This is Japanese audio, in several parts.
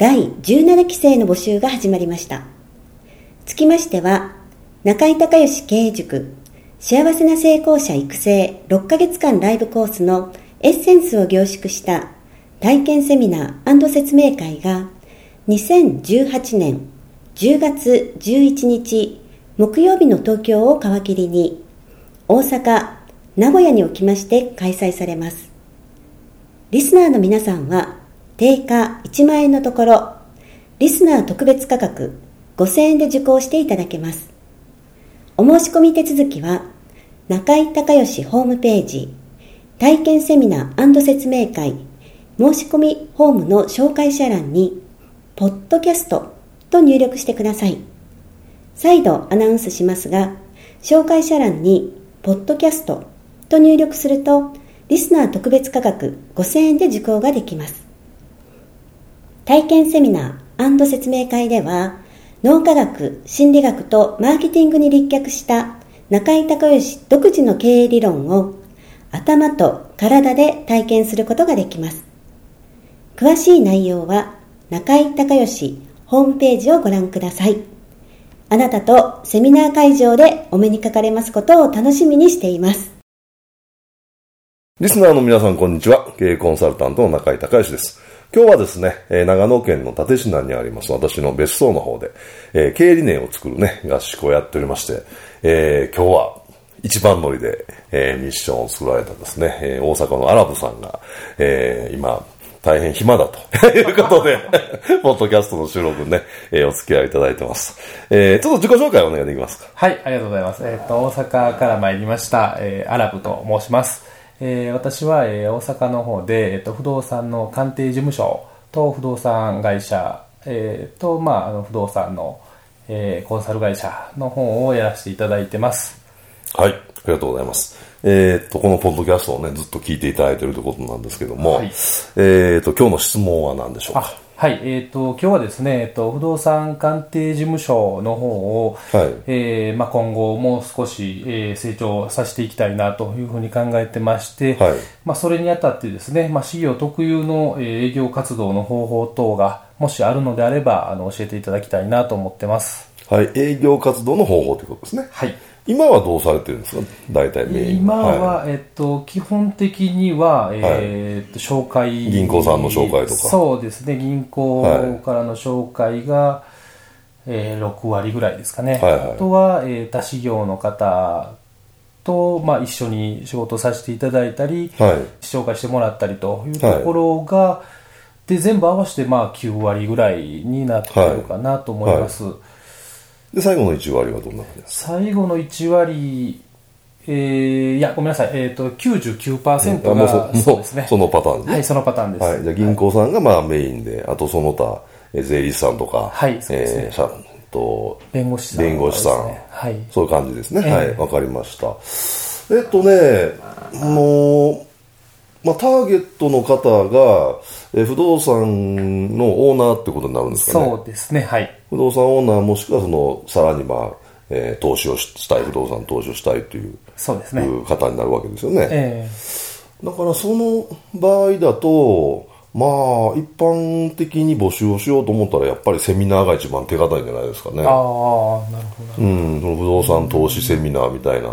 第17期生の募集が始まりましたつきましては中井孝義経営塾幸せな成功者育成6ヶ月間ライブコースのエッセンスを凝縮した体験セミナー説明会が2018年10月11日木曜日の東京を皮切りに大阪、名古屋におきまして開催されます。リスナーの皆さんは定価1万円のところリスナー特別価格5000円で受講していただけます。お申し込み手続きは、中井隆義ホームページ、体験セミナー説明会、申し込みホームの紹介者欄に、ポッドキャストと入力してください。再度アナウンスしますが、紹介者欄に、ポッドキャストと入力すると、リスナー特別価格5000円で受講ができます。体験セミナー説明会では、脳科学、心理学とマーケティングに立脚した中井隆義独自の経営理論を頭と体で体験することができます。詳しい内容は中井隆義ホームページをご覧ください。あなたとセミナー会場でお目にかかれますことを楽しみにしています。リスナーの皆さんこんにちは。経営コンサルタントの中井隆義です。今日はですね、え長野県の立科にあります私の別荘の方で、えー、経理念を作るね、合宿をやっておりまして、えー、今日は一番乗りで、えー、ミッションを作られたですね、え、大阪のアラブさんが、えー、今、大変暇だということで、ポッドキャストの収録ね、えー、お付き合いいただいてます。えー、ちょっと自己紹介お願いできますか。はい、ありがとうございます。えっ、と、大阪から参りました、えー、アラブと申します。えー、私は、えー、大阪の方で、えーと、不動産の鑑定事務所と不動産会社、えー、と、まあ、あの不動産の、えー、コンサル会社の方をやらせていただいてます。はい、ありがとうございます。えっ、と、このポッドキャストをね、ずっと聞いていただいているということなんですけども、はい、えっ、と、今日の質問は何でしょうか？はい、えっ、ー、と、今日はですね、えっ、ー、と、不動産鑑定事務所の方を、はい、えー、まあ、今後もう少し、えー、成長させていきたいなというふうに考えてまして、はい、まあ、それにあたってですね、まあ、事業特有の営業活動の方法等が、もしあるのであれば、あの、教えていただきたいなと思ってます。はい、営業活動の方法ということですね。はい。今はどうされてるんですか？大体メイン。今は、はい、えっと、基本的には、えー、っと、紹介。銀行さんの紹介とか。そうですね、銀行からの紹介が、はい、えー、6割ぐらいですかね。はいはい、あとは、えー、他事業の方と、まあ、一緒に仕事させていただいたり、はい、紹介してもらったりというところが、で、全部合わせて、まあ、9割ぐらいになってるかなと思います。で、最後の1割はどんな感じですか？最後の1割、えー、いや、ごめんなさい、えっ、ー、と、99%が、そうですね。そのパターンです、ね。はい、そのパターンです。はい、じゃ銀行さんがまあメインで、あとその他、税理士さんとか、はい、そうですね。えー、と弁護士さん、ね、弁護士さん、はい、そういう感じですね。えー、はい、わかりました。えっとね、もう、まあ、ターゲットの方が、え不動産のオーナーってことになるんですかね。そうですね、はい。不動産オーナーもしくはその、さらにまあ、えー、投資をしたい、不動産投資をしたいという、そうですね。方になるわけですよね。えー、だからその場合だと、まあ、一般的に募集をしようと思ったら、やっぱりセミナーが一番手堅いんじゃないですかね。ああ、なるほど。うん、その不動産投資セミナーみたいな。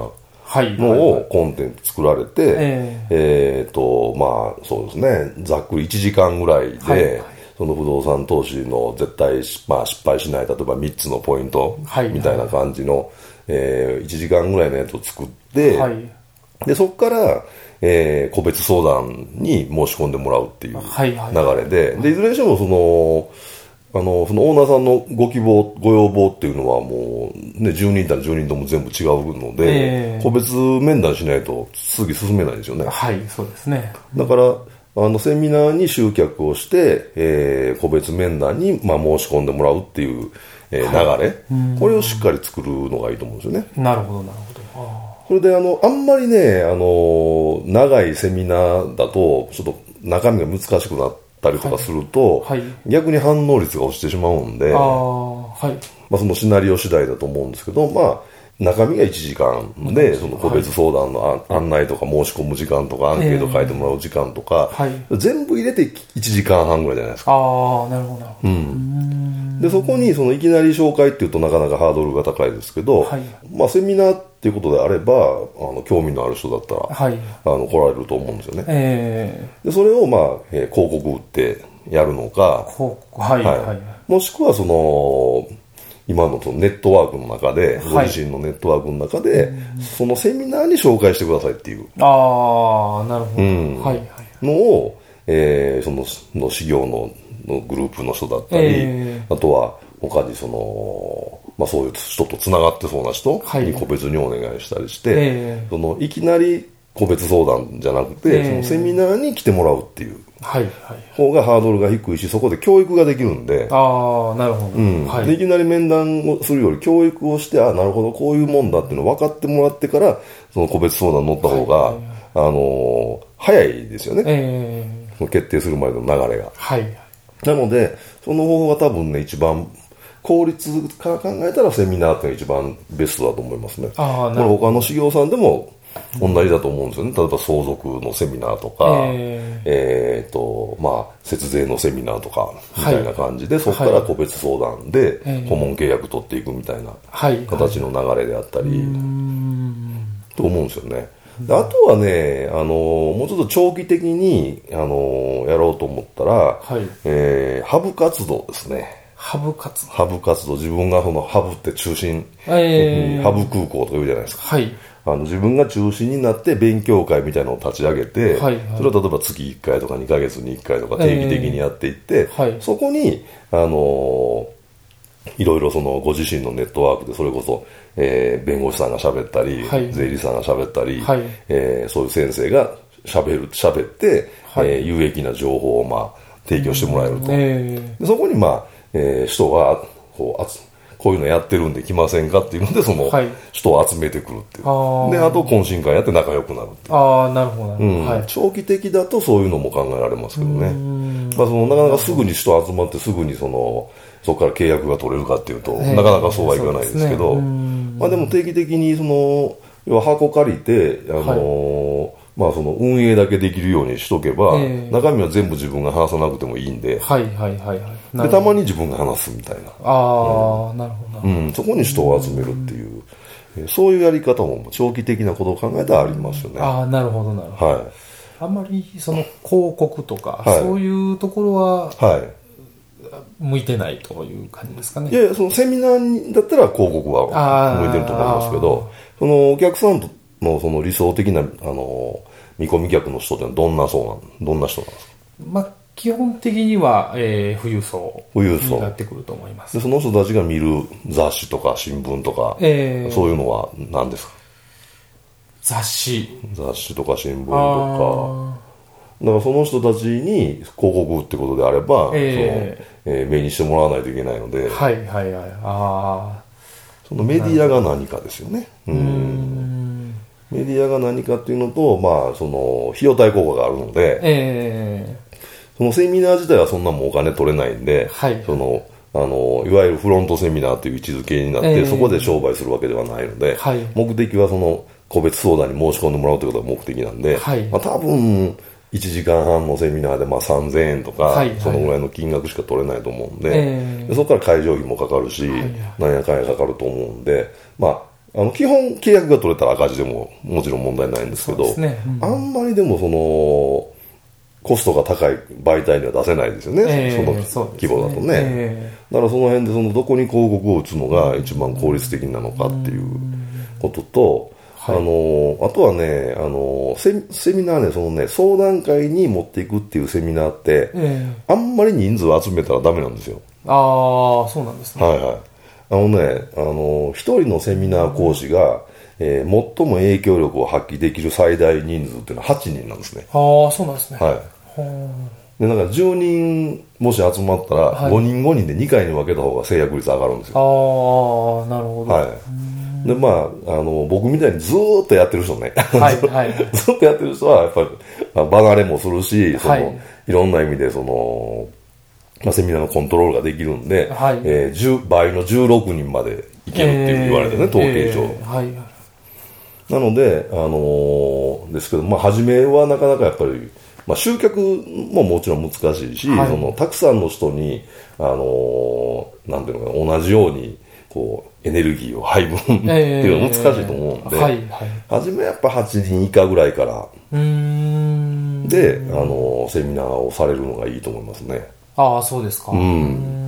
のをコンテンツ作られて、えー、えーと、まあ、そうですね、ざっくり1時間ぐらいで、その不動産投資の絶対、まあ、失敗しない、例えば3つのポイントみたいな感じの、はい、えー、1時間ぐらいのやつを作って、はい、でそこから、えー、個別相談に申し込んでもらうっていう流れで、はい。はい、でいずれにしてもその、あの、そのオーナーさんのご希望、ご要望っていうのはもう、ね、10人いたら10人とも全部違うので、えー、個別面談しないと次進めないですよね。はい、そうですね。だから、あの、セミナーに集客をして、えー、個別面談に、まあ、申し込んでもらうっていう、えー、流れ、はい、これをしっかり作るのがいいと思うんですよね。なるほど、なるほど。それで、あの、あんまりね、あの、長いセミナーだと、ちょっと中身が難しくなったりとかすると、はい。はい、逆に反応率が落ちてしまうんで、はい。まあ、そのシナリオ次第だと思うんですけど、まあ、中身が1時間で、その個別相談の案内とか申し込む時間とか、アンケート書いてもらう時間とか、全部入れて1時間半ぐらいじゃないですか。ああ、なるほど。うん。で、そこに、そのいきなり紹介っていうとなかなかハードルが高いですけど、まあ、セミナーっていうことであれば、あの、興味のある人だったら、はい、あの、来られると思うんですよね。えー、で、それを、まあ、えー、広告打ってやるのか、はい、はい、はい。もしくは、その、今のそのネットワークの中で、ご自身のネットワークの中で、そのセミナーに紹介してくださいっていう。ああ、なるほど。うん、はい、はい。のを、えー、その、の修行ののグループの人だったり、えー、あとは他にその、まあそういう人と繋がってそうな人に個別にお願いしたりして、はいえー、そのいきなり個別相談じゃなくて、えー、そのセミナーに来てもらうっていう。はいはい、方がハードルが低いし、そこで教育ができるんで。ああ、なるほど、うんはい、いきなり面談をするより教育をして、あなるほど、こういうもんだっていうのを分かってもらってから、その個別相談に乗った方が、はいあのー、早いですよね。えー、決定するまでの流れが。はい。なので、その方法が多分ね、一番、効率から考えたらセミナーって一番ベストだと思いますね。ああ、なるほど。他の修行さんでも同じだと思うんですよね。例えば相続のセミナーとか、えー、えー、と、まあ、節税のセミナーとか、みたいな感じで、はい、そこから個別相談で顧問契約取っていくみたいな形の流れであったり、と思うんですよね。あとはね、あのもうちょっと長期的に、あのやろうと思ったら、はい、えー、ハブ活動ですね。ハブ活動ハブ活動。自分がそのハブって中心、えー、ハブ空港とか言うじゃないですか。はい。あの自分が中心になって勉強会みたいなのを立ち上げて、はいはい、それを例えば月1回とか2ヶ月に1回とか定期的にやっていって、えーはい、そこに、あのー、いろいろそのご自身のネットワークでそれこそ、えー、弁護士さんが喋ったり、はい、税理士さんが喋ったり、はい、えー、そういう先生が喋る、喋って、はい、えー、有益な情報をまあ提供してもらえると。えー、そこにまあ、えー、人がこうこういうのやってるんで来ませんかっていうので、その、人を集めてくるっていう。はい、で、あと懇親会やって仲良くなるっていう。ああ、なるほど、うん。はい、長期的だとそういうのも考えられますけどね。まあ、その、なかなかすぐに人集まってすぐにその、そこから契約が取れるかっていうと、なかなかそうはいかないですけど、ね、まあでも定期的にその、要は箱借りて、あのーはい。まあその運営だけできるようにしとけば、えー、中身は全部自分が話さなくてもいいんで、はいはいはいはい。で、たまに自分が話すみたいな。ああ、うん、なるほど。うん、そこに人を集めるっていう、うん、そういうやり方も長期的なことを考えたらありますよね。ああ、なるほどなるほど。はい。あんまりその広告とか、はい、そういうところは、はい。向いてないという感じですかね。いやそのセミナーだったら広告は向いてると思いますけど、そのお客さんのその理想的な、あの、見込み客の人ってどんな層なんどんな人なんですか？まあ、基本的には、えー、富裕層になってくると思います。でその人たちが見る雑誌とか新聞とか、えー、そういうのは何ですか？雑誌。雑誌とか新聞とか。だからその人たちに広告ってことであれば、えー。えー、目にしてもらわないといけないので。はいはいはい。ああそのメディアが何かですよね。うん。メディアが何かっていうのと、まあ、その、費用対効果があるので、えー、そのセミナー自体はそんなもんお金取れないんで、はい、その、あの、いわゆるフロントセミナーという位置づけになって、えー、そこで商売するわけではないので、はい、目的はその、個別相談に申し込んでもらうということが目的なんで、はい、まあ、多分、1時間半のセミナーでまあ3000円とか、はいはい、そのぐらいの金額しか取れないと思うんでえー、でそこから会場費もかかるし、はいはい、なんやかんやかかると思うんで、まあ、あの基本契約が取れたら赤字でももちろん問題ないんですけど、ね。うん、あんまりでもそのコストが高い媒体には出せないですよね、えー、その規模だとね、ねえ。ー、だからその辺でそのどこに広告を打つのが一番効率的なのかっていうことと、あのあとはねあのセセミナーねそのね相談会に持っていくっていうセミナーって、えー、あんまり人数を集めたらダメなんですよ。ああそうなんですね。はいはい。あのねあの一人のセミナー講師が、えー、最も影響力を発揮できる最大人数っていうのは8人なんですね。ああそうなんですね。はいでなんか10人もし集まったら、5人5人で2回に分けた方が制約率上がるんですよ。ああなるほど。はい。でまああの僕みたいにずっとやってる人ね、はい はい、ずっとやってる人はやっぱり、まあ、離れもするしその、はい、いろんな意味でその、まあ、セミナーのコントロールができるんで、はい、えー、倍の16人までいけるっていう言われてね、統計上、えー、はい。なので、あのー、ですけど、まあ、初めはなかなかやっぱりまあ、集客ももちろん難しいし、はい、そのたくさんの人に、あのー、なんていうのかな、同じように、こう、エネルギーを配分っていうのは難しいと思うんで、はいはい、初めやっぱ8人以下ぐらいから、で、あのー、セミナーをされるのがいいと思いますね。ああ、そうですか。うん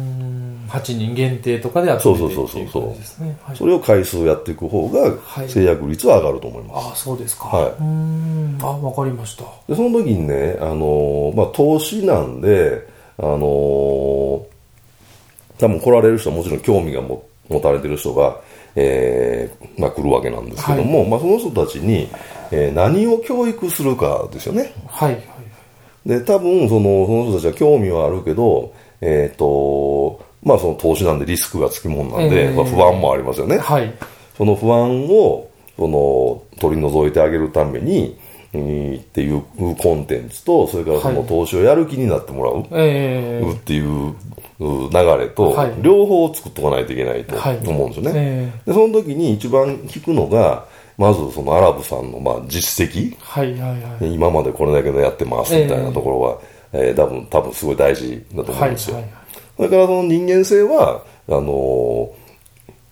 8人限定とかで集めてそうそうそうそうそう、はい、それを回数やっていく方が制約率は上がると思います、はい、あそうですか。はい。うん。あ分かりました。でその時にねあの、まあ、投資なんであの多分来られる人はもちろん興味が持たれてる人が、えーまあ、来るわけなんですけども、はい、まあ、その人たちに、えー、何を教育するかですよね。はいはいで多分そのその人たちは興味はあるけどえっ、ー、とまあその投資なんでリスクがつきもんなんで、えー、まあ、不安もありますよね。はい。その不安を、その、取り除いてあげるために、っていうコンテンツと、それからその投資をやる気になってもらう。っていう流れと、両方作っとかないといけない。と思うんですよね。でその時に一番聞くのが、まずそのアラブさんのまあ実績、はいはいはい、今までこれだけのやってますみたいなところは、えー、多分多分すごい大事だと思うんですよ。はいはいはいそれからその人間性は、あの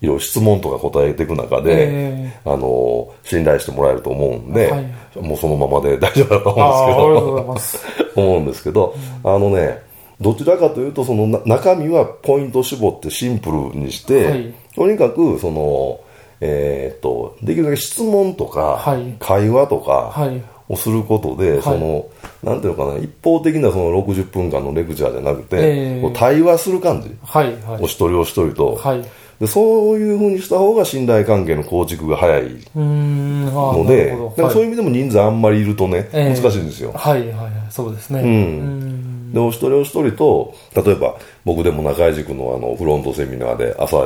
いろいろ質問とか答えていく中で、えー、あの信頼してもらえると思うんで、はい、もうそのままで 大丈夫だと思うんですけど、思うんですけど、うん、あのね、どちらかというと、その中身はポイント絞ってシンプルにして、はい、とにかく、その、えー、っと、できるだけ質問とか、はい、会話とかをすることで、その、なんていうのかな、一方的なその60分間のレクチャーじゃなくて、えー、対話する感じ。はいはい、お一人お一人と。はい、でそういうふうにした方が信頼関係の構築が早いので、だからそういう意味でも人数あんまりいるとね、えー、難しいんですよ。はいはいはい、そうですね。うん。で、お一人お一人と、例えば僕でも中井塾のあのフロントセミナーで朝、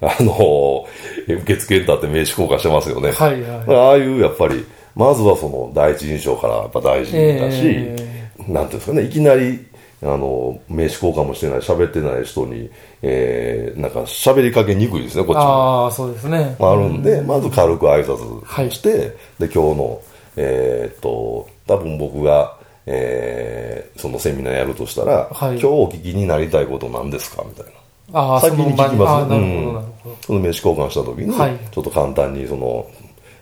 あの、受付に立って名刺交換してますよね。はいはい。ああいうやっぱり、まずはその第一印象からやっぱ大事だし、えー、なんていうんですかね、いきなり、あの、名刺交換もしてない、喋ってない人に、えー、なんか喋りかけにくいですね、こっちも。ああ、そうですね。あるんで、まず軽く挨拶して、はい、で、今日の、えー、っと、多分僕が、えー、そのセミナーやるとしたら、はい、今日お聞きになりたいことなんですかみたいな。ああ、先に聞きます、ね、うん、その名刺交換した時に、はい、ちょっと簡単にその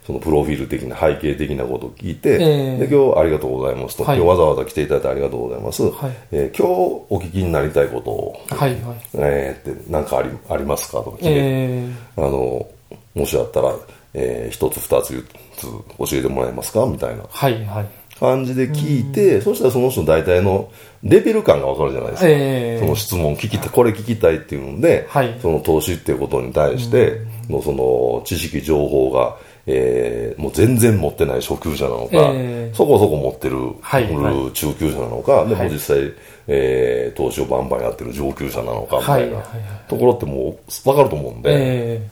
そのプロフィール的な背景的なことを聞いて、えー、で今日ありがとうございますと、はい、今日わざわざ来ていただいてありがとうございます、はい、えー、今日お聞きになりたいことを、はいはい、えー、って何かありありますか？とか聞いて、えー、あのもしあったら、えー、一つ二つ教えてもらえますか？みたいな。はいはい。感じで聞いて、そしたらその人大体のレベル感がわかるじゃないですか。えー、その質問聞きたい、これ聞きたいっていうので、はい、その投資っていうことに対してのその知識情報がえー、もう全然持ってない初級者なのか、えー、そこそこ持ってる、はい、中級者なのか、でも実際、えー、投資をバンバンやってる上級者なのかみたいなところってもう分かると思うんで、えー、だ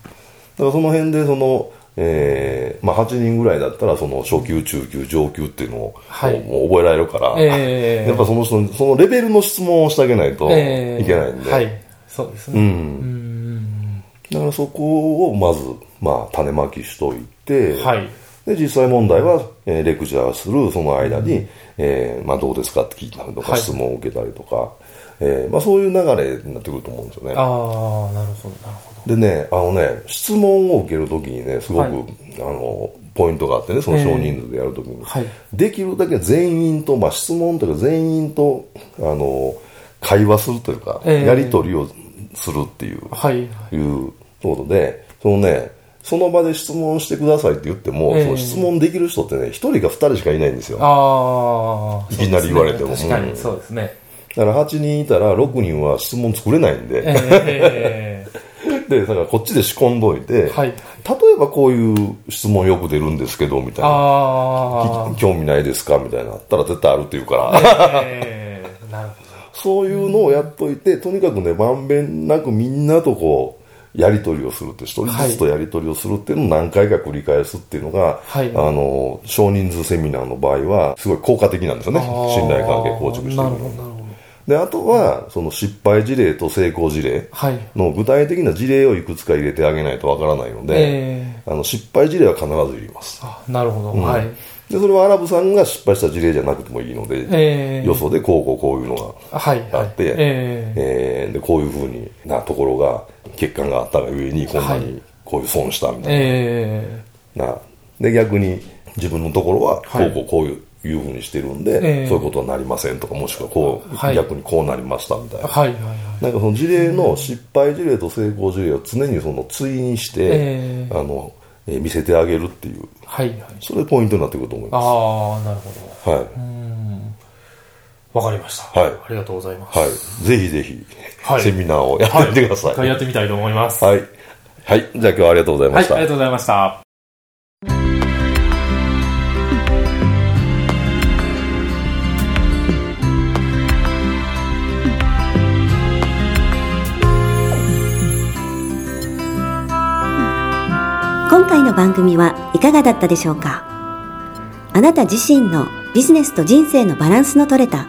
からその辺でその、えーまあ、8人ぐらいだったらその初級、中級、上級っていうのを、はい、もう覚えられるから、えー、やっぱその人そのレベルの質問をしてあげないといけないんで、はい、そうですね、うん。だからそこをまず、まあ、種まきしといて、はい、で実際問題は、えー、レクチャーするその間に、うん、えー、まあ、どうですかって聞いたりとか、はい、質問を受けたりとか、えーまあ、そういう流れになってくると思うんですよね。ああなるほどなるほど。でねあのね質問を受けるときにねすごく、はい、あのポイントがあってねその少人数でやるときに、はい、できるだけ全員と、まあ、質問というか全員とあの会話するというか、やり取りをするっていう、はい、いうことでそのねその場で質問してくださいって言っても、えー、その質問できる人ってね、1人か2人しかいないんですよ。ああ。いきなり言われても。確かに、そうですね。だから8人いたら6人は質問作れないんで。えー、で、だからこっちで仕込んどいて、はい、例えばこういう質問よく出るんですけど、みたいな。興味ないですか？みたいな。あったら絶対あるって言うから。えー、なるほど。そういうのをやっといて、とにかくね、まんべんなくみんなとこう、やり取りをするって一人ずつとやり取りをするっていうのを何回か繰り返すっていうのが、はい、あの少人数セミナーの場合はすごい効果的なんですよね。信頼関係構築していくのであとはその失敗事例と成功事例の具体的な事例をいくつか入れてあげないとわからないので、えー、あの失敗事例は必ずいります。あなるほど、うん、はい。でそれはアラブさんが失敗した事例じゃなくてもいいので、えー、よそでこうこうこういうのがあって、はいはい、えー、え。ー、でこういうふうになところが欠陥があったがゆえにこんなにこういう損したみたいな,、えー、な。で逆に自分のところはこうこうこういういうふうにしてるんで、えー、そういうことはなりませんとかもしくはこう、はい、逆にこうなりましたみたいな、はいはいはい、なんかその事例の失敗事例と成功事例を常にその対にして、えー、あのえー、見せてあげるっていう、はいはい、それポイントになってくると思います。ああなるほど。はいわかりました。はい。ありがとうございます。はい。ぜひぜひ、はい、セミナーをやってみてください。一、回、やってみたいと思います。はい。はい。じゃあ今日はありがとうございました。はい、ありがとうございました。今回の番組はいかがだったでしょうか？あなた自身のビジネスと人生のバランスの取れた